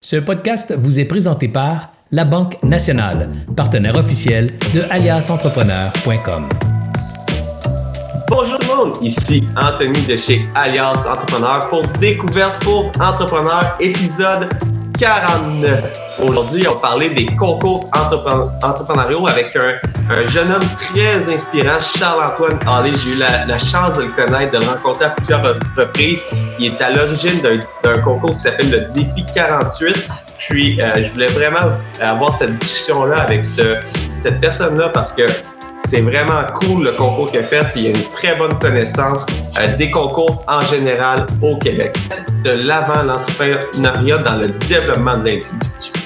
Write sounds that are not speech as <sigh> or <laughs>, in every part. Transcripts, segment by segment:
Ce podcast vous est présenté par La Banque Nationale, partenaire officiel de aliasentrepreneur.com. Bonjour tout le monde, ici Anthony de chez Alias Entrepreneur pour Découverte pour Entrepreneurs, épisode 49. Aujourd'hui, on parlait des concours entrepreneuriaux avec un, jeune homme très inspirant, Charles-Antoine Hallé. J'ai eu la, chance de le connaître, de le rencontrer à plusieurs reprises. Il est à l'origine d'un concours qui s'appelle le Défi 48. Puis, euh, je voulais vraiment avoir cette discussion-là avec ce, cette personne-là parce que c'est vraiment cool le concours qu'il a fait, puis il a une très bonne connaissance euh, des concours en général au Québec. De l'avant l'entrepreneuriat dans le développement de l'individu.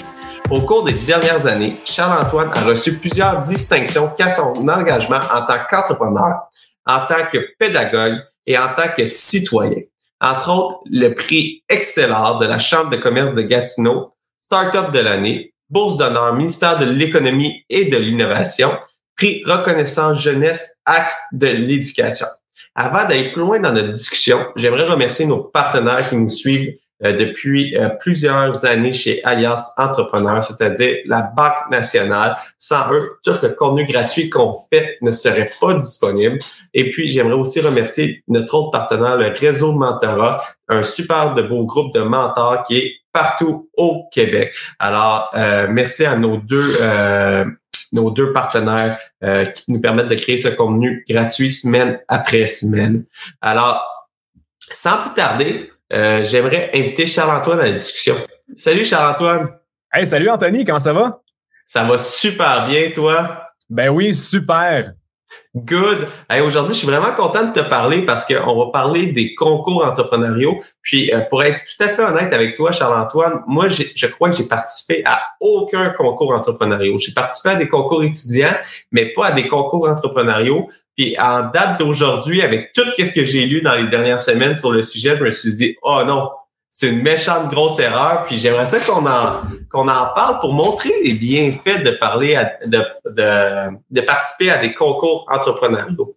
Au cours des dernières années, Charles-Antoine a reçu plusieurs distinctions qu'à son engagement en tant qu'entrepreneur, en tant que pédagogue et en tant que citoyen. Entre autres, le prix Excellent de la Chambre de commerce de Gatineau, Startup de l'année, Bourse d'honneur, ministère de l'économie et de l'innovation, prix Reconnaissance Jeunesse, axe de l'éducation. Avant d'aller plus loin dans notre discussion, j'aimerais remercier nos partenaires qui nous suivent depuis euh, plusieurs années chez Alias Entrepreneurs, c'est-à-dire la Banque nationale. Sans eux, tout le contenu gratuit qu'on fait ne serait pas disponible. Et puis, j'aimerais aussi remercier notre autre partenaire, le Réseau Mentorat, un super de beau groupe de mentors qui est partout au Québec. Alors, euh, merci à nos deux nos deux partenaires qui nous permettent de créer ce contenu gratuit semaine après semaine. Alors, sans plus tarder, euh, j'aimerais inviter Charles-Antoine à la discussion. Salut Charles-Antoine. Hey, salut Anthony, comment ça va? Ça va super bien, toi? Ben oui, super. Good. Aujourd'hui, je suis vraiment content de te parler parce qu'on va parler des concours entrepreneuriaux. Puis, euh, pour être tout à fait honnête avec toi, Charles-Antoine, moi, je crois que j'ai participé à aucun concours entrepreneuriaux. J'ai participé à des concours étudiants, mais pas à des concours entrepreneuriaux. Puis en date d'aujourd'hui, avec tout ce que j'ai lu dans les dernières semaines sur le sujet, je me suis dit, oh non, c'est une méchante grosse erreur. Puis j'aimerais ça qu'on en qu'on en parle pour montrer les bienfaits de parler de, de, de participer à des concours entrepreneuriaux.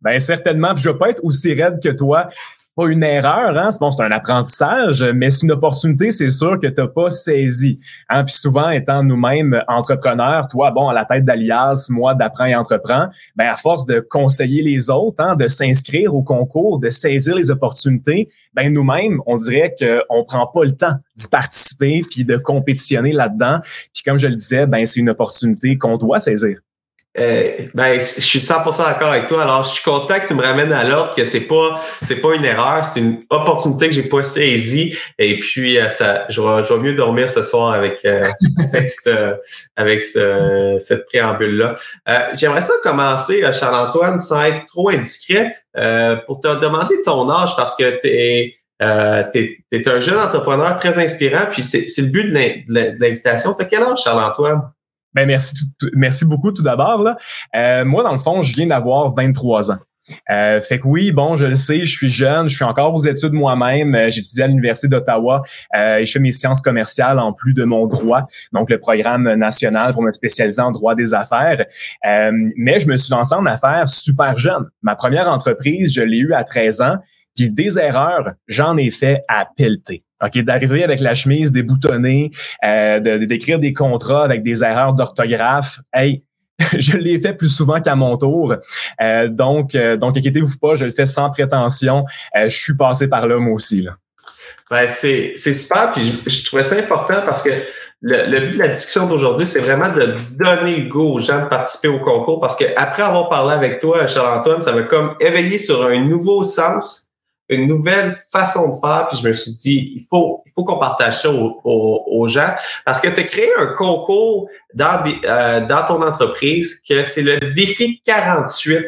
Ben certainement. Puis je vais pas être aussi raide que toi pas une erreur, hein? Bon, c'est un apprentissage, mais c'est une opportunité, c'est sûr que tu n'as pas saisi. Hein? Puis souvent, étant nous-mêmes entrepreneurs, toi, bon, à la tête d'Alias, moi, d'apprends et entreprends, ben à force de conseiller les autres, hein, de s'inscrire au concours, de saisir les opportunités, ben nous-mêmes, on dirait qu'on prend pas le temps d'y participer puis de compétitionner là-dedans. Puis comme je le disais, ben c'est une opportunité qu'on doit saisir. Euh, ben, je suis 100% d'accord avec toi. Alors, je suis content que tu me ramènes à l'ordre que c'est pas, c'est pas une erreur, c'est une opportunité que j'ai pas saisie. Et puis, euh, ça, je vais, je vais mieux dormir ce soir avec, euh, <laughs> avec, ce, cette préambule là. J'aimerais ça commencer, Charles-Antoine, sans être trop indiscret, pour te demander ton âge parce que t'es es, es, un jeune entrepreneur très inspirant. Puis c'est le but de l'invitation. Tu as quel âge, Charles-Antoine? Ben merci, merci beaucoup tout d'abord. Là. Euh, moi, dans le fond, je viens d'avoir 23 ans. Euh, fait que oui, bon, je le sais, je suis jeune, je suis encore aux études moi-même. Euh, J'étudie à l'Université d'Ottawa euh, et je fais mes sciences commerciales en plus de mon droit, donc le programme national pour me spécialiser en droit des affaires. Euh, mais je me suis lancé en affaires super jeune. Ma première entreprise, je l'ai eue à 13 ans, puis des erreurs, j'en ai fait à pelleter. OK, d'arriver avec la chemise déboutonnée, euh, de, d'écrire des contrats avec des erreurs d'orthographe. Hey, <laughs> je l'ai fait plus souvent qu'à mon tour. Euh, donc, euh, donc inquiétez-vous pas, je le fais sans prétention. Euh, je suis passé par là moi aussi. Là. Ben, c'est, c'est super, puis je, je, trouvais ça important parce que le, le but de la discussion d'aujourd'hui, c'est vraiment de donner le goût aux gens de participer au concours parce que après avoir parlé avec toi, Charles-Antoine, ça m'a comme éveillé sur un nouveau sens une nouvelle façon de faire. Puis je me suis dit, il faut, il faut qu'on partage ça aux, gens. Parce que tu as créé un concours dans, euh, dans ton entreprise que c'est le défi 48.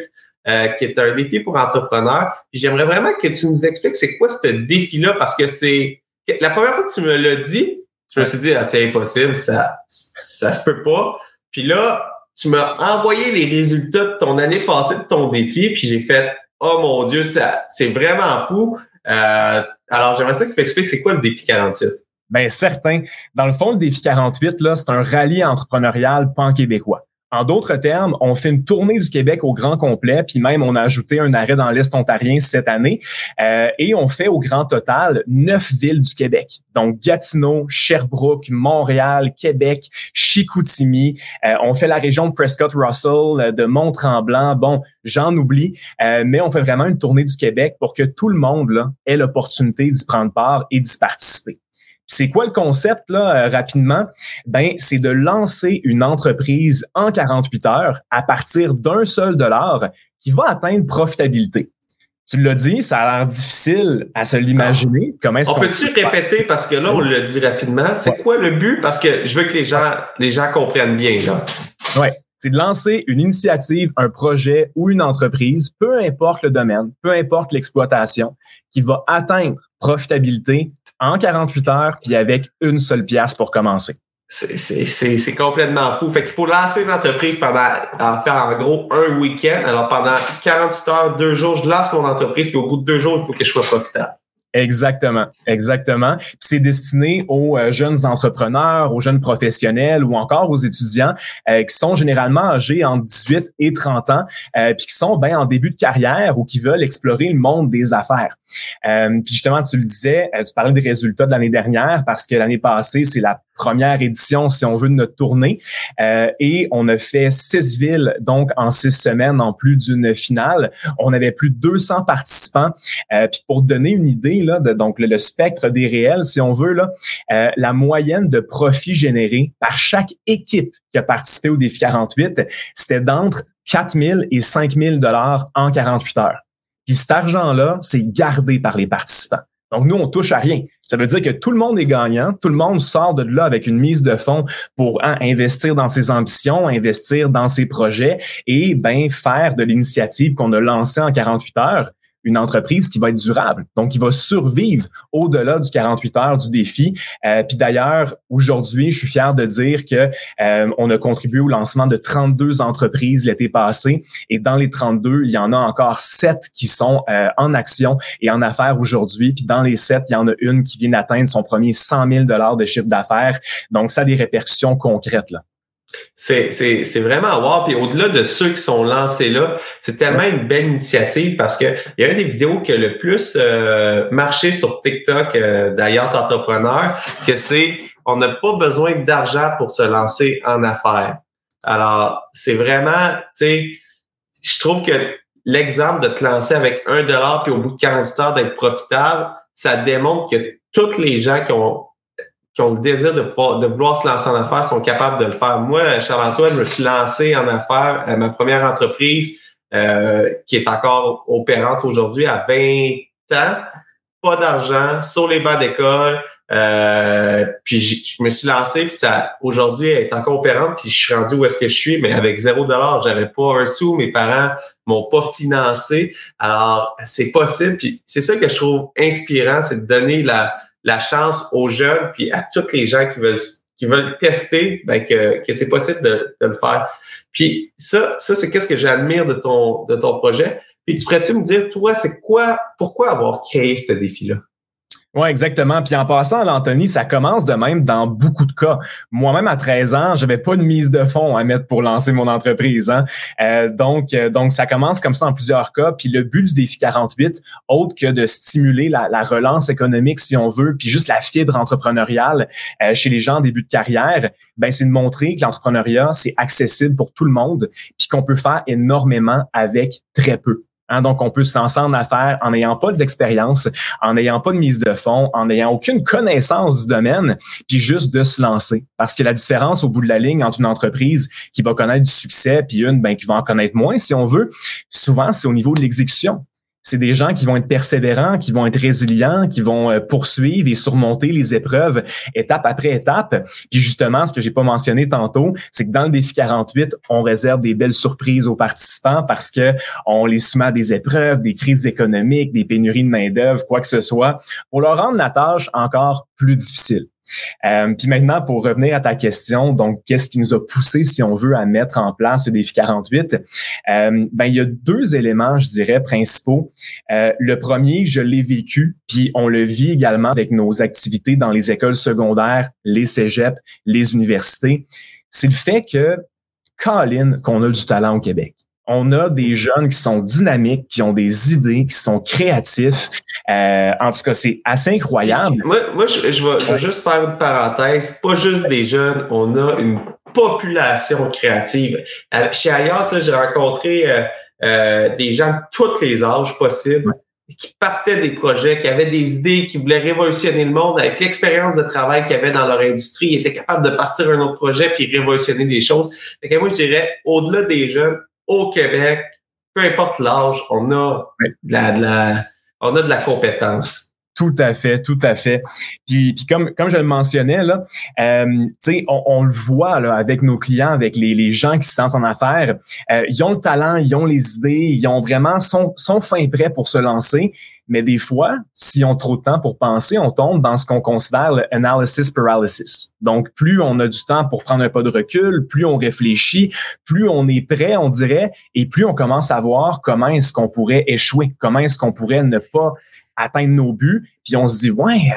Euh, qui est un défi pour entrepreneurs. J'aimerais vraiment que tu nous expliques c'est quoi ce défi-là, parce que c'est la première fois que tu me l'as dit, je me suis dit ah, c'est impossible, ça ça se peut pas. Puis là, tu m'as envoyé les résultats de ton année passée de ton défi, puis j'ai fait oh mon Dieu, c'est vraiment fou. Euh, alors, j'aimerais ça que tu m'expliques, c'est quoi le défi 48? Ben certain. Dans le fond, le défi 48, là, c'est un rallye entrepreneurial pan-québécois En d'autres termes, on fait une tournée du Québec au grand complet, puis même on a ajouté un arrêt dans l'Est ontarien cette année, euh, et on fait au grand total neuf villes du Québec. Donc Gatineau, Sherbrooke, Montréal, Québec, Chicoutimi. Euh, on fait la région de Prescott-Russell, de Mont-Tremblant. Bon, j'en oublie, euh, mais on fait vraiment une tournée du Québec pour que tout le monde ait l'opportunité d'y prendre part et d'y participer. C'est quoi le concept là euh, rapidement? Ben c'est de lancer une entreprise en 48 heures à partir d'un seul dollar qui va atteindre profitabilité. Tu l'as dit, ça a l'air difficile à se l'imaginer. Comment est-ce on peut-tu répéter parce que là on le dit rapidement. C'est quoi le but? Parce que je veux que les gens les gens comprennent bien là. Ouais c'est de lancer une initiative, un projet ou une entreprise, peu importe le domaine, peu importe l'exploitation, qui va atteindre profitabilité en 48 heures, puis avec une seule pièce pour commencer. C'est complètement fou. Fait qu'il faut lancer une entreprise pendant, en faire en gros un week-end. Alors pendant 48 heures, deux jours, je lance mon entreprise, puis au bout de deux jours, il faut que je sois profitable. Exactement, exactement. C'est destiné aux euh, jeunes entrepreneurs, aux jeunes professionnels ou encore aux étudiants euh, qui sont généralement âgés entre 18 et 30 ans, euh, puis qui sont ben en début de carrière ou qui veulent explorer le monde des affaires. puis justement, tu le disais, tu parlais des résultats de l'année dernière parce que l'année passée, c'est la première édition, si on veut, de notre tournée. Euh, et on a fait six villes, donc en six semaines, en plus d'une finale. On avait plus de 200 participants. Euh, puis pour donner une idée, donc le, spectre des réels, si on veut, euh, la moyenne de profit généré par chaque équipe qui a participé au défi 48, c'était d'entre 4 000 et 5 000 dollars en 48 heures. Puis cet argent-là, c'est gardé par les participants. Donc, nous, on touche à rien. Ça veut dire que tout le monde est gagnant, tout le monde sort de là avec une mise de fonds pour hein, investir dans ses ambitions, investir dans ses projets et ben faire de l'initiative qu'on a lancée en 48 heures une entreprise qui va être durable, donc qui va survivre au-delà du 48 heures du défi. Euh, puis d'ailleurs, aujourd'hui, je suis fier de dire que euh, on a contribué au lancement de 32 entreprises l'été passé, et dans les 32, il y en a encore 7 qui sont euh, en action et en affaires aujourd'hui. Puis dans les 7, il y en a une qui vient d'atteindre son premier 100 000 dollars de chiffre d'affaires. Donc ça a des répercussions concrètes là. C'est, vraiment à voir. Puis au-delà de ceux qui sont lancés là, c'est tellement une belle initiative parce que il y a une des vidéos qui a le plus euh, marché sur TikTok euh, d'ailleurs entrepreneurs, que c'est on n'a pas besoin d'argent pour se lancer en affaires. Alors, c'est vraiment, tu sais, je trouve que l'exemple de te lancer avec un dollar puis au bout de 40 heures d'être profitable, ça démontre que toutes les gens qui ont qui ont le désir de, de vouloir se lancer en affaires sont capables de le faire. Moi, Charles-Antoine, je me suis lancé en affaires. ma première entreprise, euh, qui est encore opérante aujourd'hui, à 20 ans, pas d'argent, sur les bancs d'école. Euh, puis je me suis lancé, puis ça aujourd'hui elle est encore opérante, puis je suis rendu où est-ce que je suis, mais avec zéro dollar, j'avais pas un sou, mes parents m'ont pas financé. Alors c'est possible, puis c'est ça que je trouve inspirant, c'est de donner la la chance aux jeunes puis à toutes les gens qui veulent qui veulent tester, ben que, que c'est possible de, de, le faire. Puis ça, ça c'est qu'est-ce que j'admire de ton de ton projet. Puis tu pourrais-tu me dire, toi, c'est quoi, pourquoi avoir créé ce défi-là? Oui, exactement. Puis en passant, l'Anthony, ça commence de même dans beaucoup de cas. Moi-même, à 13 ans, j'avais pas de mise de fonds à mettre pour lancer mon entreprise. Hein. Euh, donc, euh, donc, ça commence comme ça en plusieurs cas. Puis le but du défi 48, autre que de stimuler la, la relance économique, si on veut, puis juste la fibre entrepreneuriale euh, chez les gens en début de carrière, ben c'est de montrer que l'entrepreneuriat, c'est accessible pour tout le monde, puis qu'on peut faire énormément avec très peu. Hein, donc, on peut se lancer en affaires en n'ayant pas d'expérience, en n'ayant pas de mise de fonds, en n'ayant aucune connaissance du domaine, puis juste de se lancer. Parce que la différence au bout de la ligne entre une entreprise qui va connaître du succès puis une ben, qui va en connaître moins, si on veut, souvent, c'est au niveau de l'exécution c'est des gens qui vont être persévérants, qui vont être résilients, qui vont euh, poursuivre et surmonter les épreuves étape après étape. Puis justement, ce que j'ai pas mentionné tantôt, c'est que dans le défi 48, on réserve des belles surprises aux participants parce que on les soumet à des épreuves, des crises économiques, des pénuries de main-d'œuvre, quoi que ce soit, pour leur rendre la tâche encore plus difficile. Euh, puis maintenant, pour revenir à ta question, donc qu'est-ce qui nous a poussé, si on veut, à mettre en place le défi 48 euh, Ben il y a deux éléments, je dirais, principaux. Euh, le premier, je l'ai vécu, puis on le vit également avec nos activités dans les écoles secondaires, les cégeps, les universités. C'est le fait que Colin, qu'on a du talent au Québec. On a des jeunes qui sont dynamiques, qui ont des idées, qui sont créatifs. Euh, en tout cas, c'est assez incroyable. Moi, moi je, je, vais, juste faire une parenthèse. Pas juste des jeunes, on a une population créative. Euh, chez Alias, j'ai rencontré euh, euh, des gens de tous les âges possibles qui partaient des projets, qui avaient des idées, qui voulaient révolutionner le monde avec l'expérience de travail qu'ils avaient dans leur industrie, ils étaient capables de partir un autre projet puis révolutionner les choses. Fait que moi, je dirais, au-delà des jeunes, au Québec, peu importe l'âge, on a de la, de la, on a de la compétence. Tout à fait, tout à fait. Puis, puis comme, comme je le mentionnais, là, euh, on, on le voit là, avec nos clients, avec les, les gens qui se lancent en affaires. Euh, ils ont le talent, ils ont les idées, ils ont vraiment sont, sont fin prêts pour se lancer. Mais des fois, s'ils ont trop de temps pour penser, on tombe dans ce qu'on considère le analysis paralysis. Donc, plus on a du temps pour prendre un pas de recul, plus on réfléchit, plus on est prêt, on dirait, et plus on commence à voir comment est-ce qu'on pourrait échouer, comment est-ce qu'on pourrait ne pas atteindre nos buts, puis on se dit ouais,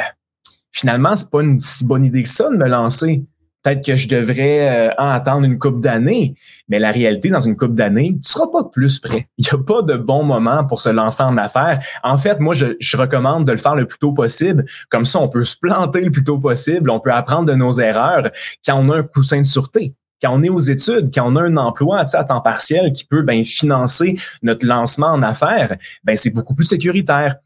finalement c'est pas une si bonne idée que ça de me lancer. Peut-être que je devrais euh, en attendre une coupe d'années, mais la réalité dans une coupe d'années, tu seras pas plus prêt. Il n'y a pas de bon moment pour se lancer en affaires. En fait, moi, je, je, recommande de le faire le plus tôt possible. Comme ça, on peut se planter le plus tôt possible. On peut apprendre de nos erreurs quand on a un coussin de sûreté quand on est aux études, quand on a un emploi à temps partiel qui peut ben, financer notre lancement en affaires, ben, c'est beaucoup plus sécuritaire.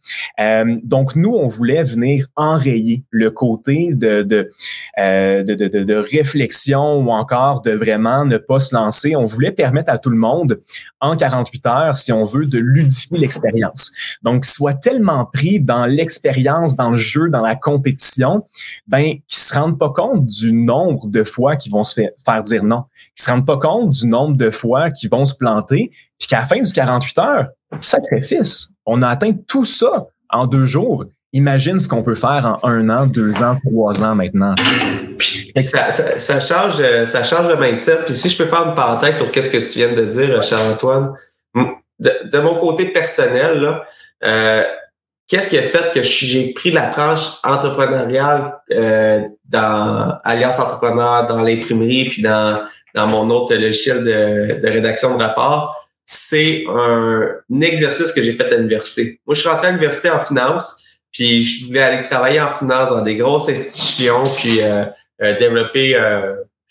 Euh, donc, nous, on voulait venir enrayer le côté de, de, euh, de, de, de, réflexion ou encore de vraiment ne pas se lancer. On voulait permettre à tout le monde, en 48 heures, si on veut, de ludifier l'expérience. Donc, soit tellement pris dans l'expérience, dans le jeu, dans la compétition, ben, qu'ils se rendent pas compte du nombre de fois qu'ils vont se faire dire non. Ils se rendent pas compte du nombre de fois qu'ils vont se planter, puis qu'à la fin du 48 heures, sacrifice, on a atteint tout ça en deux jours. Imagine ce qu'on peut faire en un an, deux ans, trois ans maintenant. Ça, ça, change, ça change le mindset. Puis si je peux faire une parenthèse sur ce que tu viens de dire, Charles-Antoine, de, mon côté personnel, là, euh, qu'est-ce qui a fait que j'ai pris la tranche entrepreneuriale euh, dans Alliance Entrepreneur, dans l'imprimerie, puis dans, dans mon autre logiciel de, de rédaction de rapport, c'est un, exercice que j'ai fait à l'université. Moi, je suis rentré à l'université en finance, puis je voulais aller travailler en finance dans des grosses institutions, puis euh, euh, développer...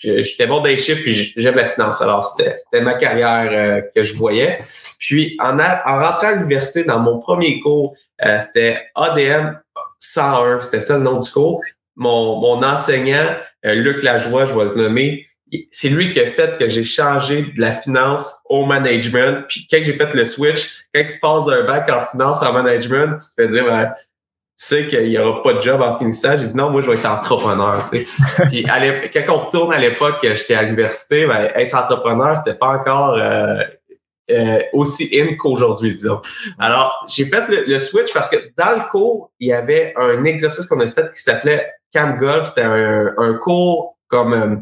Euh, J'étais bon des chiffres, puis j'aime la finance. Alors, c'était ma carrière que je voyais. Puis, en, en rentrant à l'université, dans mon premier cours, euh, c'était ADM 101, c'était ça le nom du cours. Mon, mon enseignant, euh, Luc Lajoie, je vais le nommer, c'est lui qui a fait que j'ai changé de la finance au management. Puis quand j'ai fait le switch, quand tu passes d'un bac en finance en management, tu te fais dire, ben, sais qu'il n'y aura pas de job en finissant. J'ai dit non, moi je vais être entrepreneur. Tu sais. <laughs> Puis quand on retourne à l'époque, j'étais à l'université, ben, être entrepreneur, c'était pas encore euh, euh, aussi in qu'aujourd'hui, disons. Alors, j'ai fait le, switch parce que dans le cours, il y avait un exercice qu'on a fait qui s'appelait Camp Golf. C'était un, un, cours comme euh,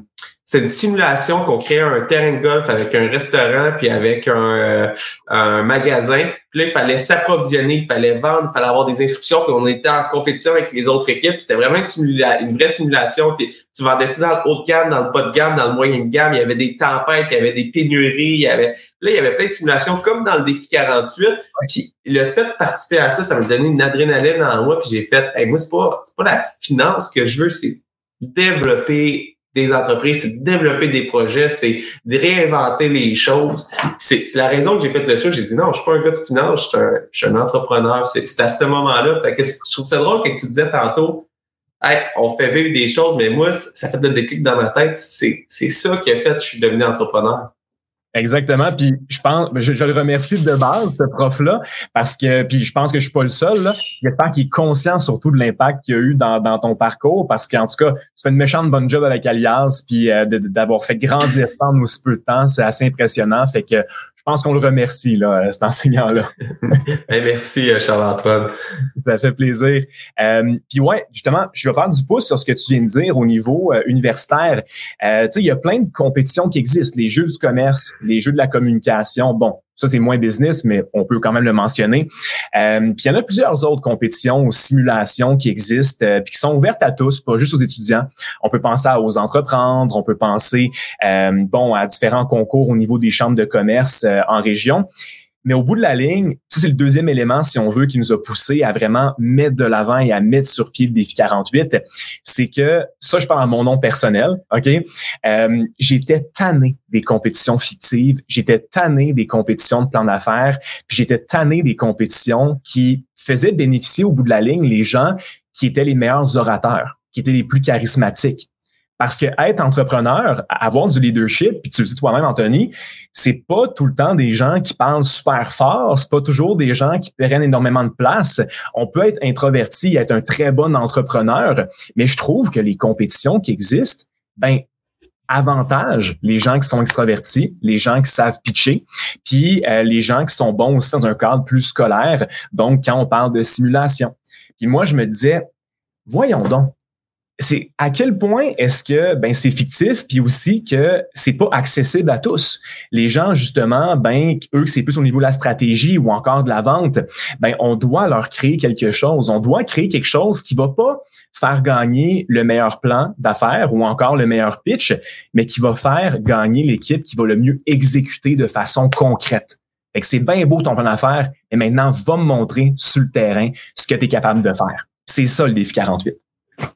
c'est une simulation qu'on crée un terrain de golf avec un restaurant puis avec un, euh, un magasin. Puis là, il fallait s'approvisionner, il fallait vendre, il fallait avoir des inscriptions. Puis on était en compétition avec les autres équipes. C'était vraiment une, une vraie simulation. Tu vendais-tu dans le haut de gamme, dans le bas de gamme, dans le moyen de gamme? Il y avait des tempêtes, il y avait des pénuries. Il y avait là, il y avait plein de simulations comme dans le défi 48. Puis le fait de participer à ça, ça me donnait une adrénaline en moi. Puis j'ai fait, hey, moi, c'est pas, c'est pas la finance que je veux, c'est développer des entreprises, c'est de développer des projets, c'est de réinventer les choses. C'est la raison que j'ai fait le show. J'ai dit non, je suis pas un gars de finance, je suis un, entrepreneur. C'est à ce moment-là. Je trouve ça drôle que tu disais tantôt, hey, on fait vivre des choses, mais moi, ça fait des déclic dans ma tête. C'est ça qui a fait que je suis devenu entrepreneur. Exactement. Puis je pense, je, je, le remercie de base, ce prof-là, parce que, puis je pense que je suis pas le seul. J'espère qu'il est conscient surtout de l'impact qu'il a eu dans, dans ton parcours, parce qu'en tout cas, tu fais une méchante bonne job avec Alias, puis euh, d'avoir fait grandir <laughs> en aussi peu de temps, c'est assez impressionnant. Fait que pense qu'on le remercie, là, euh, cet enseignant-là. <laughs> Merci, euh, Charles-Antoine. Ça fait plaisir. Euh, Puis ouais, justement, je vais faire du pouce sur ce que tu viens de dire au niveau euh, universitaire. Euh, tu sais, il y a plein de compétitions qui existent, les jeux du commerce, les jeux de la communication. Bon, Ça, c'est moins business, mais on peut quand même le mentionner. Euh, puis il y en a plusieurs autres compétitions ou simulations qui existent, euh, puis qui sont ouvertes à tous, pas juste aux étudiants. On peut penser aux entreprendre, on peut penser euh, bon à différents concours au niveau des chambres de commerce en région. Mais au bout de la ligne, ça c'est le deuxième élément, si on veut, qui nous a poussé à vraiment mettre de l'avant et à mettre sur pied le défi 48, c'est que ça, je parle à mon nom personnel, ok? Euh, j'étais tanné des compétitions fictives, j'étais tanné des compétitions de plan d'affaires, puis j'étais tanné des compétitions qui faisaient bénéficier au bout de la ligne les gens qui étaient les meilleurs orateurs, qui étaient les plus charismatiques. Parce que être entrepreneur, avoir du leadership, puis tu le dis toi-même, Anthony, c'est pas tout le temps des gens qui parlent super fort, c'est pas toujours des gens qui prennent énormément de place. On peut être introverti, être un très bon entrepreneur, mais je trouve que les compétitions qui existent, ben avantage les gens qui sont extravertis, les gens qui savent pitcher, puis euh, les gens qui sont bons aussi dans un cadre plus scolaire. Donc, quand on parle de simulation. Puis moi, je me disais, voyons donc, c'est à quel point est-ce que ben c'est fictif puis aussi que c'est pas accessible à tous. Les gens justement ben eux c'est plus au niveau de la stratégie ou encore de la vente, ben on doit leur créer quelque chose, on doit créer quelque chose qui va pas faire gagner le meilleur plan d'affaires ou encore le meilleur pitch, mais qui va faire gagner l'équipe qui va le mieux exécuter de façon concrète. Fait que c'est bien beau ton plan d'affaires, et maintenant va me montrer sur le terrain ce que tu es capable de faire. C'est ça le défi 48.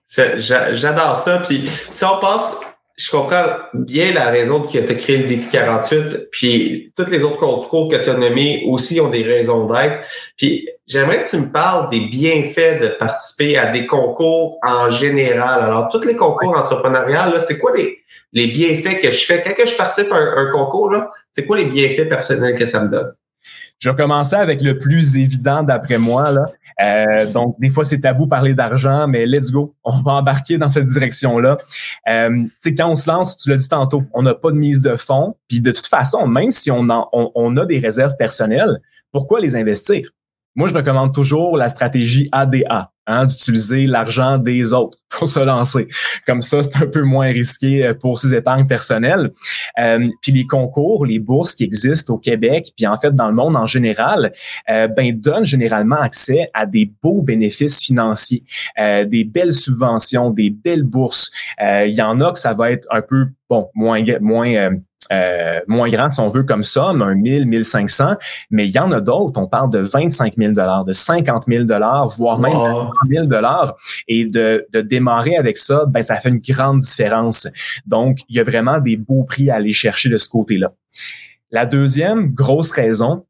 J'adore ça. Puis si on passe, je comprends bien la raison que tu as créé le défi 48, puis toutes les autres concours que tu as nommés aussi ont des raisons d'être. Puis j'aimerais que tu me parles des bienfaits de participer à des concours en général. Alors, tous les concours entrepreneuriales, c'est quoi les, les bienfaits que je fais? Quand je participe à un, un concours, c'est quoi les bienfaits personnels que ça me donne? Je vais commencer avec le plus évident d'après moi. Euh, donc, des fois, c'est tabou parler d'argent, mais let's go. On va embarquer dans cette direction-là. Euh, tu sais, quand on se lance, tu l'as dit tantôt, on n'a pas de mise de fonds. Puis de toute façon, même si on a des réserves personnelles, pourquoi les investir? Moi, je recommande toujours la stratégie ADA, hein, d'utiliser l'argent des autres pour se lancer. Comme ça, c'est un peu moins risqué euh, pour ses épargnes personnelles. Euh, puis les concours, les bourses qui existent au Québec, puis en fait dans le monde en général, euh, ben donnent généralement accès à des beaux bénéfices financiers, euh, des belles subventions, des belles bourses. Il y en a que ça va être un peu bon moins moins euh, moins grand si on veut comme somme, un 1000, 1500, mais il y en a d'autres, on parle de 25 000 de 50 000 voire même de 100 000 et de, de démarrer avec ça, ben ça fait une grande différence. Donc, il y a vraiment des beaux prix à aller chercher de ce côté-là. La deuxième grosse raison,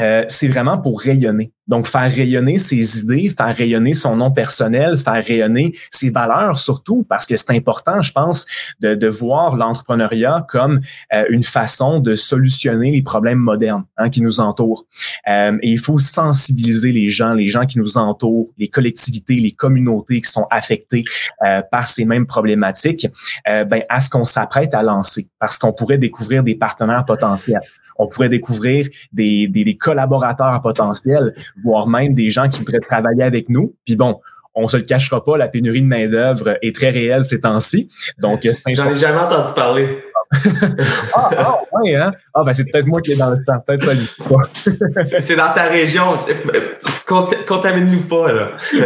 euh, c'est vraiment pour rayonner. Donc, faire rayonner ses idées, faire rayonner son nom personnel, faire rayonner ses valeurs surtout, parce que c'est important, je pense, de, de voir l'entrepreneuriat comme euh, une façon de solutionner les problèmes modernes hein, qui nous entourent. Euh, et il faut sensibiliser les gens, les gens qui nous entourent, les collectivités, les communautés qui sont affectées par ces mêmes problématiques, ben, à ce qu'on s'apprête à lancer, parce qu'on pourrait découvrir des partenaires potentiels on pourrait découvrir des, des, collaborateurs potentiels, voire même des gens qui voudraient travailler avec nous. Puis bon, on se le cachera pas, la pénurie de main-d'œuvre est très réelle ces temps-ci. Donc, j'en ai jamais entendu parler. ah, ah, ouais, hein? Ah, ben, c'est peut-être moi qui est dans le temps. Peut-être ça C'est dans ta région. Contamine-nous pas, là. <laughs>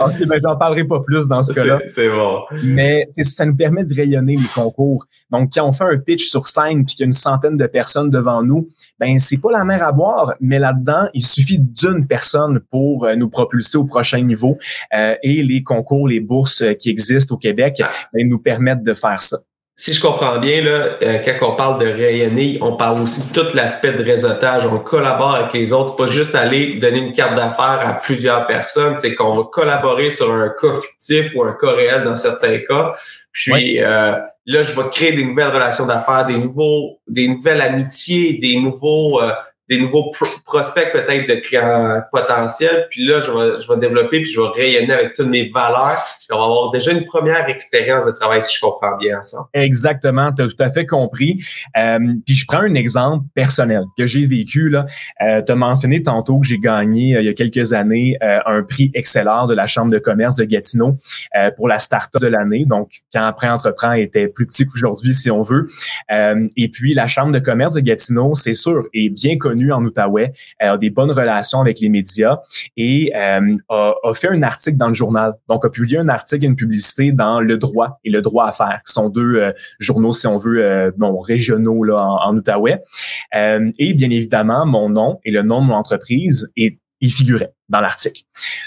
OK, ben, j'en parlerai pas plus dans ce cas-là. C'est bon. Mais ça nous permet de rayonner les concours. Donc, quand on fait un pitch sur scène puis qu'il y a une centaine de personnes devant nous, ben, c'est pas la mer à boire, mais là-dedans, il suffit d'une personne pour euh, nous propulser au prochain niveau. Euh, et les concours, les bourses qui existent au Québec, ben, nous permettent de faire ça si je comprends bien, là, euh, quand on parle de rayonner, on parle aussi de tout l'aspect de réseautage. On collabore avec les autres. C'est pas juste aller donner une carte d'affaires à plusieurs personnes. C'est qu'on va collaborer sur un cas fictif ou un cas réel dans certains cas. Puis euh, là, je vais créer des nouvelles relations d'affaires, des nouveaux, des nouvelles amitiés, des nouveaux, euh, des nouveaux prospects peut-être de clients potentiels. Puis là, je vais, je vais développer puis je vais rayonner avec toutes mes valeurs. Puis on va avoir déjà une première expérience de travail, si je comprends bien ensemble. Exactement, tu as tout à fait compris. Euh, puis je prends un exemple personnel que j'ai vécu. là. Euh, tu as mentionné tantôt que j'ai gagné euh, il y a quelques années euh, un prix Exceller de la Chambre de commerce de Gatineau euh, pour la start-up de l'année. Donc, quand après entreprend était plus petit qu'aujourd'hui, si on veut. et puis, la Chambre de commerce de Gatineau, c'est sûr, est bien connue en Outaouais, a des bonnes relations avec les médias et euh, a, fait un article dans le journal. Donc, a publié un article et une publicité dans Le Droit et Le Droit à faire, qui sont deux euh, journaux, si on veut, euh, bon, régionaux là, en, Outaouais. et bien évidemment, mon nom et le nom de mon entreprise est il figurait dans l'article.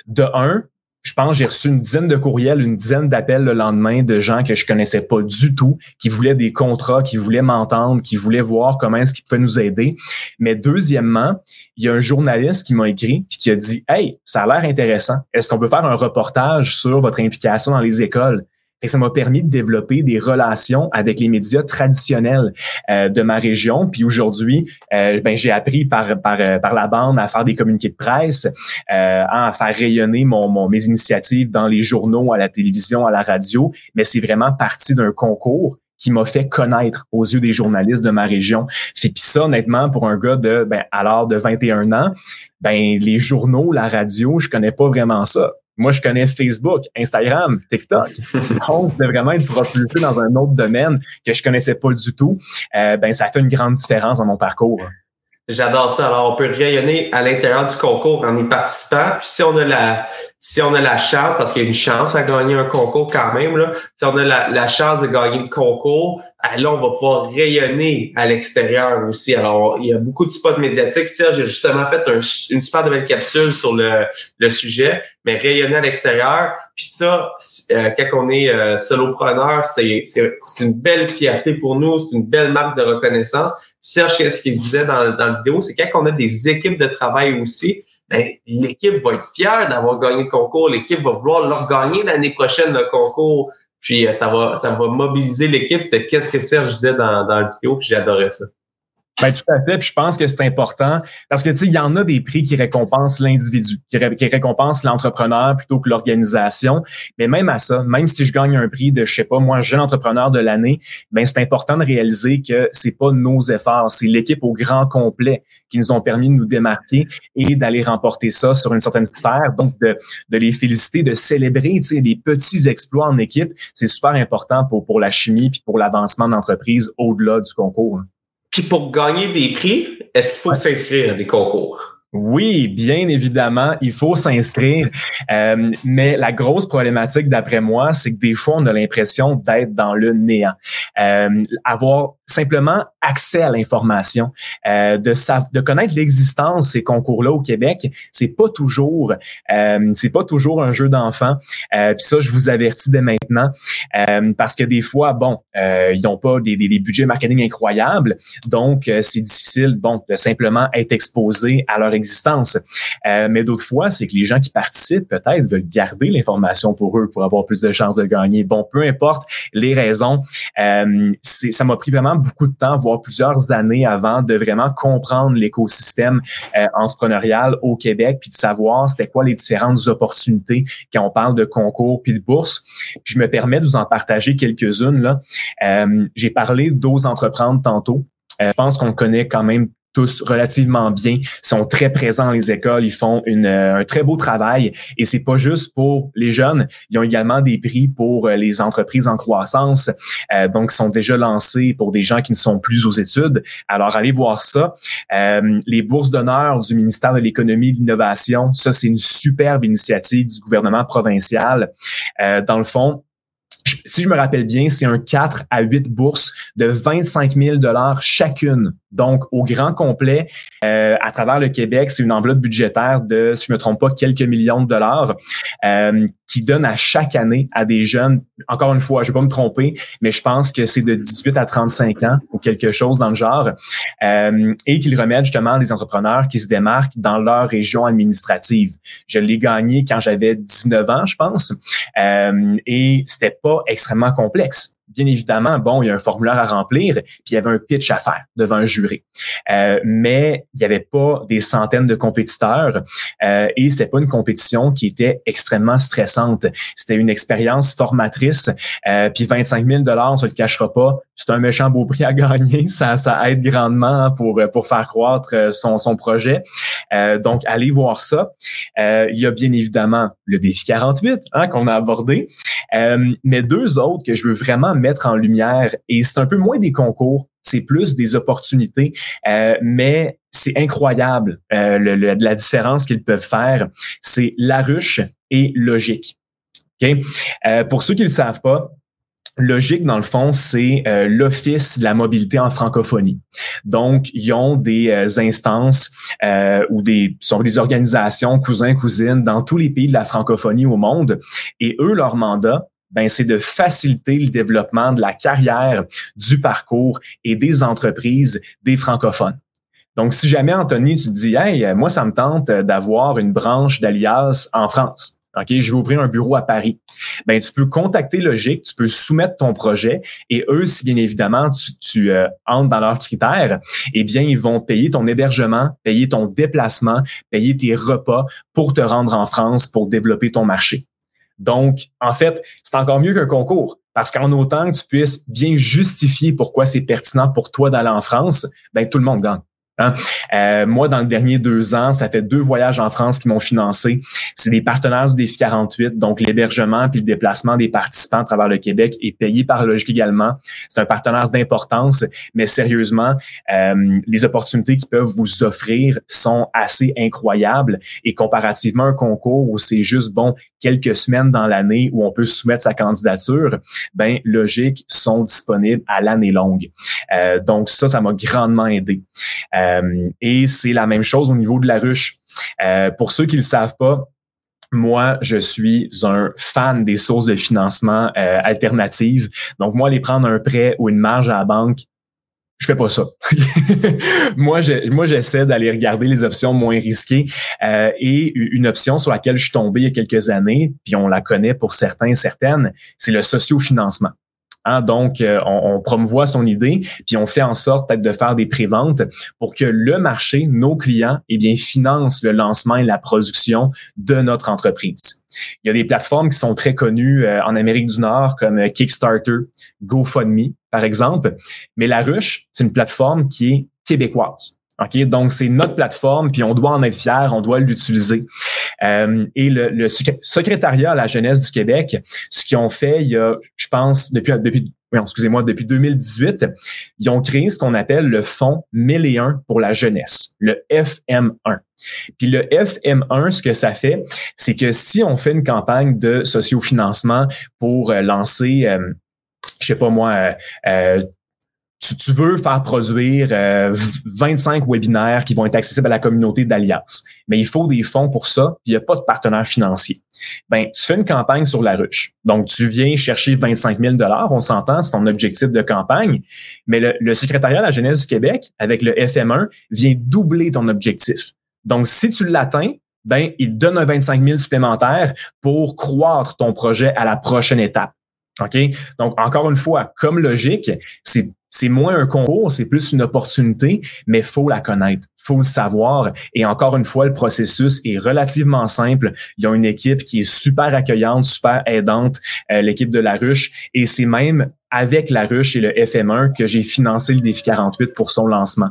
De un, je pense j'ai reçu une dizaine de courriels, une dizaine d'appels le lendemain de gens que je connaissais pas du tout, qui voulaient des contrats, qui voulaient m'entendre, qui voulaient voir comment est-ce qu'ils pouvaient nous aider. Mais deuxièmement, il y a un journaliste qui m'a écrit et qui a dit Hey, ça a l'air intéressant. Est-ce qu'on peut faire un reportage sur votre implication dans les écoles? Et ça m'a permis de développer des relations avec les médias traditionnels euh, de ma région. Puis aujourd'hui, euh, ben, j'ai appris par, par, euh, par la bande à faire des communiqués de presse, euh, à faire rayonner mon, mon, mes initiatives dans les journaux, à la télévision, à la radio. Mais c'est vraiment parti d'un concours qui m'a fait connaître aux yeux des journalistes de ma région. Puis ça, honnêtement, pour un gars de ben, à l'âge de 21 ans, ben les journaux, la radio, je connais pas vraiment ça. Moi, je connais Facebook, Instagram, TikTok. Donc, de vraiment être propulsé dans un autre domaine que je connaissais pas du tout, euh, ben ça fait une grande différence dans mon parcours. J'adore ça. Alors, on peut rayonner à l'intérieur du concours en y participant. Puis si on a la si on a la chance, parce qu'il y a une chance à gagner un concours quand même, là, si on a la, la chance de gagner le concours, là, on va pouvoir rayonner à l'extérieur aussi. Alors, il y a beaucoup de spots médiatiques. Serge a justement fait une super belle capsule sur le, le sujet, mais rayonner à l'extérieur. Puis ça, euh, quand on est euh, solopreneur, c'est une belle fierté pour nous, c'est une belle marque de reconnaissance. Serge, ce qu'il disait dans, dans la vidéo, c'est quand on a des équipes de travail aussi, ben, l'équipe va être fière d'avoir gagné le concours. L'équipe va vouloir leur gagner l'année prochaine le concours. Puis euh, ça va, ça va mobiliser l'équipe. C'est qu'est-ce que Serge disait dans, dans la vidéo, puis j'adorais ça. Ben, tout à fait. Puis je pense que c'est important parce que, tu sais, il y en a des prix qui récompensent l'individu, qui, récompensent l'entrepreneur plutôt que l'organisation. Mais même à ça, même si je gagne un prix de, je sais pas, moi, jeune entrepreneur de l'année, ben, c'est important de réaliser que c'est pas nos efforts, c'est l'équipe au grand complet qui nous ont permis de nous démarquer et d'aller remporter ça sur une certaine sphère. Donc, de, de les féliciter, de célébrer, tu sais, les petits exploits en équipe, c'est super important pour, pour la chimie puis pour l'avancement d'entreprise au-delà du concours. Puis pour gagner des prix, est-ce qu'il faut s'inscrire à des concours? Oui, bien évidemment, il faut s'inscrire. Euh, mais la grosse problématique, d'après moi, c'est que des fois, on a l'impression d'être dans le néant. Euh, avoir simplement accès à l'information, euh, de, de connaître l'existence de ces concours-là au Québec, c'est pas toujours, euh, c'est pas toujours un jeu d'enfant. Puis ça, je vous avertis dès maintenant, parce que des fois, bon, ils n'ont pas des, des, des, budgets marketing incroyables, donc c'est difficile, bon, de simplement être exposé à leur existence. mais d'autres fois, c'est que les gens qui participent peut-être veulent garder l'information pour eux pour avoir plus de chances de gagner. Bon, peu importe les raisons, ça m'a pris vraiment beaucoup de temps, voire plusieurs années avant de vraiment comprendre l'écosystème euh, entrepreneurial au Québec, puis de savoir c'était quoi les différentes opportunités quand on parle de concours puis de bourse. je me permets de vous en partager quelques-unes. Euh, j'ai parlé d'ose entreprendre tantôt. Euh, je pense qu'on connaît quand même relativement bien, sont très présents dans les écoles, ils font euh, un très beau travail et c'est pas juste pour les jeunes, ils ont également des prix pour euh, les entreprises en croissance, euh, donc sont déjà lancés pour des gens qui ne sont plus aux études. Alors allez voir ça. Euh, les bourses d'honneur du ministère de l'économie et de l'innovation, ça c'est une superbe initiative du gouvernement provincial. dans le fond, si je me rappelle bien, c'est un 4 à 8 bourses de 25 000 dollars chacune. Donc, au grand complet, euh, à travers le Québec, c'est une enveloppe budgétaire de, si je me trompe pas, quelques millions de dollars euh, qui donne à chaque année à des jeunes. Encore une fois, je vais pas me tromper, mais je pense que c'est de 18 à 35 ans ou quelque chose dans le genre, euh, et qu'ils remettent justement des entrepreneurs qui se démarquent dans leur région administrative. Je l'ai gagné quand j'avais 19 ans, je pense, euh, et c'était pas extrêmement complexe. Bien évidemment, bon, il y a un formulaire à remplir, puis il y avait un pitch à faire devant un jury. Euh, mais il n'y avait pas des centaines de compétiteurs euh, et c'était pas une compétition qui était extrêmement stressante. C'était une expérience formatrice. Euh, puis 25 000 dollars, on se le cachera pas, c'est un méchant beau prix à gagner. <laughs> Ça, ça aide grandement pour pour faire croître euh, son son projet. Euh, donc allez voir ça. Euh, il y a bien évidemment le défi 48 hein, qu'on a abordé, mais deux autres que je veux vraiment mettre en lumière et c'est un peu moins des concours, c'est plus des opportunités, euh, mais c'est incroyable euh, le, la différence qu'ils peuvent faire. C'est la ruche et logique. Euh, pour ceux qui ne le savent pas, Logique, dans le fond, c'est l'Office de la mobilité en francophonie. Donc, ils ont des instances ou des, sont des organisations cousins, cousines dans tous les pays de la francophonie au monde. Et eux, leur mandat, ben, c'est de faciliter le développement de la carrière, du parcours et des entreprises des francophones. Donc, si jamais, Anthony, tu te dis, hey, moi, ça me tente d'avoir une branche d'Alias en France. OK, je vais ouvrir un bureau à Paris. Ben, tu peux contacter Logique, tu peux soumettre ton projet et eux, si bien évidemment tu, tu euh, entres dans leurs critères, eh bien, ils vont payer ton hébergement, payer ton déplacement, payer tes repas pour te rendre en France pour développer ton marché. Donc, en fait, c'est encore mieux qu'un concours. Parce qu'en autant que tu puisses bien justifier pourquoi c'est pertinent pour toi d'aller en France, ben tout le monde gagne. Hein? Euh, moi, dans les derniers deux ans, ça fait deux voyages en France qui m'ont financé. C'est des partenaires du Défi 48, donc l'hébergement puis le déplacement des participants à travers le Québec est payé par Logique également. C'est un partenaire d'importance, mais sérieusement, euh, les opportunités qu'ils peuvent vous offrir sont assez incroyables et comparativement à un concours où c'est juste, bon, quelques semaines dans l'année où on peut soumettre sa candidature, ben Logique sont disponibles à l'année longue. Euh, donc ça, ça m'a grandement aidé. Et c'est la même chose au niveau de la ruche. Euh, pour ceux qui ne le savent pas, moi, je suis un fan des sources de financement euh, alternatives. Donc, moi, aller prendre un prêt ou une marge à la banque, je fais pas ça. <laughs> moi, je, moi, j'essaie d'aller regarder les options moins risquées. et une option sur laquelle je suis tombé il y a quelques années, puis on la connaît pour certains, certaines, c'est le sociofinancement. Hein, donc, euh, on, on, promouvoit son idée, puis on fait en sorte peut-être de faire des préventes pour que le marché, nos clients, eh bien, financent le lancement et la production de notre entreprise. Il y a des plateformes qui sont très connues euh, en Amérique du Nord comme euh, Kickstarter, GoFundMe, par exemple. Mais La Ruche, c'est une plateforme qui est québécoise. OK, donc c'est notre plateforme, puis on doit en être fier, on doit l'utiliser. Euh, et le, le, secrétariat à la jeunesse du Québec, ce qu'ils ont fait, il y a, je pense, depuis, depuis excusez-moi, depuis 2018, ils ont créé ce qu'on appelle le Fonds 1001 pour la jeunesse, le FM1. Puis le FM1, ce que ça fait, c'est que si on fait une campagne de sociofinancement pour euh, lancer, euh, je sais pas moi, euh, tu, veux faire produire 25 euh, webinaires qui vont être accessibles à la communauté d'Alliance, mais il faut des fonds pour ça, il n'y a pas de partenaire financier. Ben, tu fais une campagne sur la ruche. Donc, tu viens chercher 25 000 on s'entend, c'est ton objectif de campagne, mais le, le secrétariat de la jeunesse du Québec, avec le FM1, vient doubler ton objectif. Donc, si tu l'atteins, ben, il donne un 25 000 supplémentaire pour croître ton projet à la prochaine étape. OK? Donc, encore une fois, comme logique, c'est c'est moins un concours, c'est plus une opportunité, mais faut la connaître, faut le savoir. Et encore une fois, le processus est relativement simple. Il y a une équipe qui est super accueillante, super aidante, euh, l'équipe de la ruche, et c'est même avec la ruche et le FM1 que j'ai financé le défi 48 pour son lancement.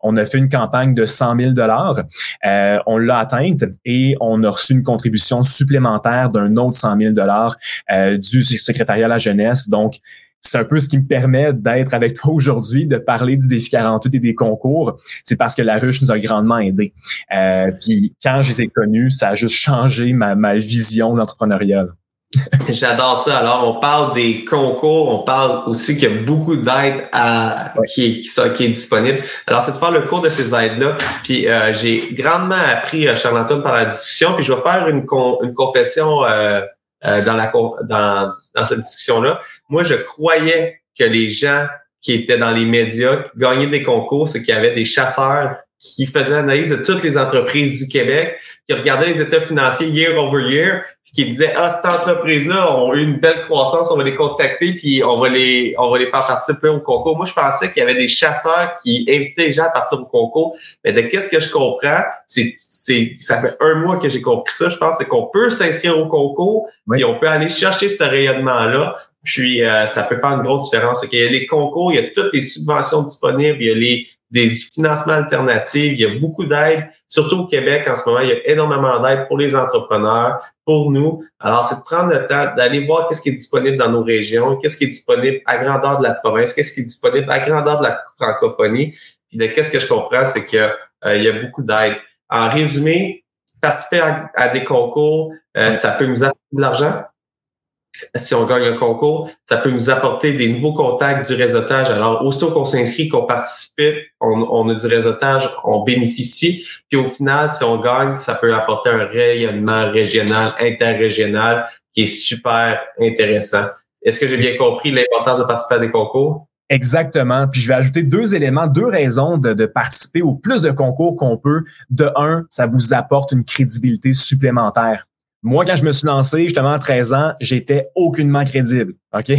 On a fait une campagne de 100 000 dollars, euh, on l'a atteinte et on a reçu une contribution supplémentaire d'un autre 100 000 dollars euh, du secrétariat à la jeunesse. Donc c'est un peu ce qui me permet d'être avec toi aujourd'hui, de parler du défi 48 et des concours. C'est parce que la ruche nous a grandement aidés. Euh, puis quand je les ai connus, ça a juste changé ma, ma vision d'entrepreneuriat. <laughs> J'adore ça. Alors, on parle des concours, on parle aussi qu'il y a beaucoup d'aides à, qui, qui, qui, est disponible. Alors, c'est de faire le cours de ces aides-là. Puis, euh, j'ai grandement appris, euh, Charles-Antoine, par la discussion. Puis, je vais faire une, une confession euh, euh, dans, la, dans, dans cette discussion-là. Moi, je croyais que les gens qui étaient dans les médias, gagnaient des concours, c'est qu'il y avait des chasseurs qui faisait l'analyse de toutes les entreprises du Québec, qui regardait les états financiers year over year, puis qui disait ah cette entreprise-là ont eu une belle croissance, on va les contacter puis on va les on va les faire participer au concours. Moi je pensais qu'il y avait des chasseurs qui invitaient les gens à partir au concours, mais de qu'est-ce que je comprends, c'est c'est ça fait un mois que j'ai compris ça. Je pense c'est qu'on peut s'inscrire au concours et on peut aller chercher ce rayonnement-là. Puis euh, ça peut faire une grosse différence. Il y a les concours, il y a toutes les subventions disponibles, il y a les des financements alternatifs, il y a beaucoup d'aide, surtout au Québec en ce moment, il y a énormément d'aide pour les entrepreneurs, pour nous. Alors, c'est de prendre le temps d'aller voir qu'est-ce qui est disponible dans nos régions, qu'est-ce qui est disponible à grandeur de la province, qu'est-ce qui est disponible à grandeur de la francophonie. Puis de qu'est-ce que je comprends, c'est qu'il euh, y a beaucoup d'aide. En résumé, participer à, des concours, euh, ça peut nous apporter de l'argent, si on gagne un concours, ça peut nous apporter des nouveaux contacts, du réseautage. Alors, aussitôt qu'on s'inscrit, qu'on participe, on, a du réseautage, on bénéficie. Puis au final, si on gagne, ça peut apporter un rayonnement régional, interrégional, qui est super intéressant. Est-ce que j'ai bien compris l'importance de participer à des concours? Exactement. Puis je vais ajouter deux éléments, deux raisons de, de participer au plus de concours qu'on peut. De un, ça vous apporte une crédibilité supplémentaire. Moi, quand je me suis lancé, justement, à 13 ans, j'étais aucunement crédible. OK?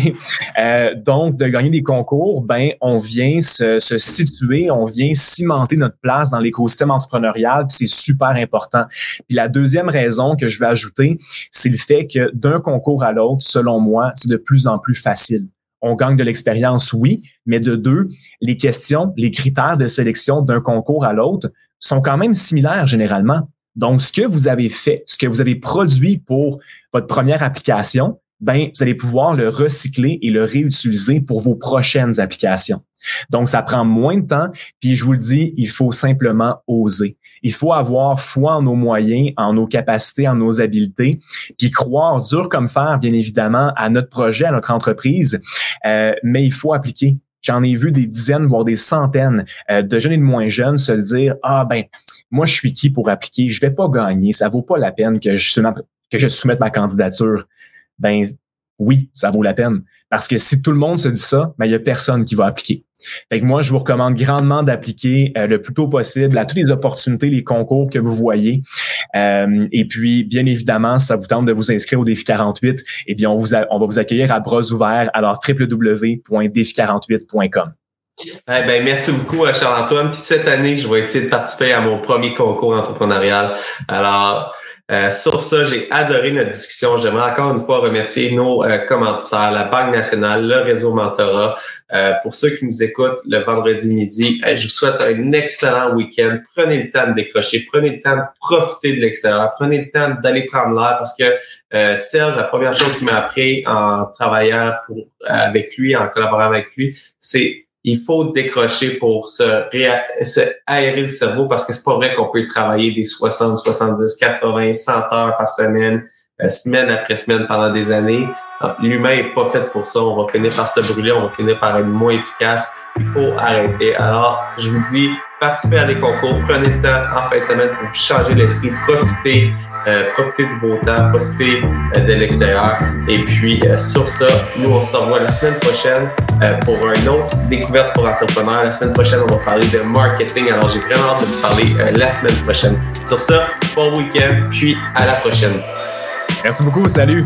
Euh, donc, de gagner des concours, ben, on vient se, se situer, on vient cimenter notre place dans l'écosystème entrepreneurial, c'est super important. Puis la deuxième raison que je vais ajouter, c'est le fait que d'un concours à l'autre, selon moi, c'est de plus en plus facile. On gagne de l'expérience, oui, mais de deux, les questions, les critères de sélection d'un concours à l'autre sont quand même similaires généralement. Donc, ce que vous avez fait, ce que vous avez produit pour votre première application, ben, vous allez pouvoir le recycler et le réutiliser pour vos prochaines applications. Donc, ça prend moins de temps. Puis, je vous le dis, il faut simplement oser. Il faut avoir foi en nos moyens, en nos capacités, en nos habiletés, puis croire dur comme fer, bien évidemment, à notre projet, à notre entreprise. Euh, mais il faut appliquer. J'en ai vu des dizaines, voire des centaines euh, de jeunes et de moins jeunes se dire, ah ben, moi, je suis qui pour appliquer? Je vais pas gagner. Ça vaut pas la peine que je, soumette ma candidature. Ben, oui, ça vaut la peine. Parce que si tout le monde se dit ça, ben, il y a personne qui va appliquer. Fait que moi, je vous recommande grandement d'appliquer euh, le plus tôt possible à toutes les opportunités, les concours que vous voyez. Euh, et puis, bien évidemment, ça vous tente de vous inscrire au défi 48, eh bien, on, vous on va vous accueillir à bras ouverts. Alors, www.défi48.com. Eh ben, merci beaucoup, euh, Charles-Antoine. Puis cette année, je vais essayer de participer à mon premier concours entrepreneurial. Alors, euh, sur ça, j'ai adoré notre discussion. J'aimerais encore une fois remercier nos euh, commanditaires, la Banque nationale, le réseau Mentorat. pour ceux qui nous écoutent le vendredi midi, je vous souhaite un excellent week-end. Prenez le temps de décrocher, prenez le temps de profiter de l'extérieur, prenez le temps d'aller prendre l'air parce que Serge, la première chose qu'il m'a appris en travaillant pour, avec lui, en collaborant avec lui, c'est il faut décrocher pour se, aérer le cerveau parce que c'est pas vrai qu'on peut travailler des 60, 70, 80, 100 heures par semaine, euh, semaine après semaine pendant des années. L'humain est pas fait pour ça. On va finir par se brûler, on va finir par être moins efficace. Il faut arrêter. Alors, je vous dis, participez à des concours, prenez le temps en fin de semaine pour vous changer l'esprit, profitez euh, du beau temps, profitez euh, de l'extérieur. Et puis, euh, sur ça, nous, on se revoit la semaine prochaine pour une autre découverte pour entrepreneurs. La semaine prochaine, on va parler de marketing. Alors, j'ai vraiment hâte de vous parler la semaine prochaine. Sur ça, bon week-end, puis à la prochaine. Merci beaucoup. Salut.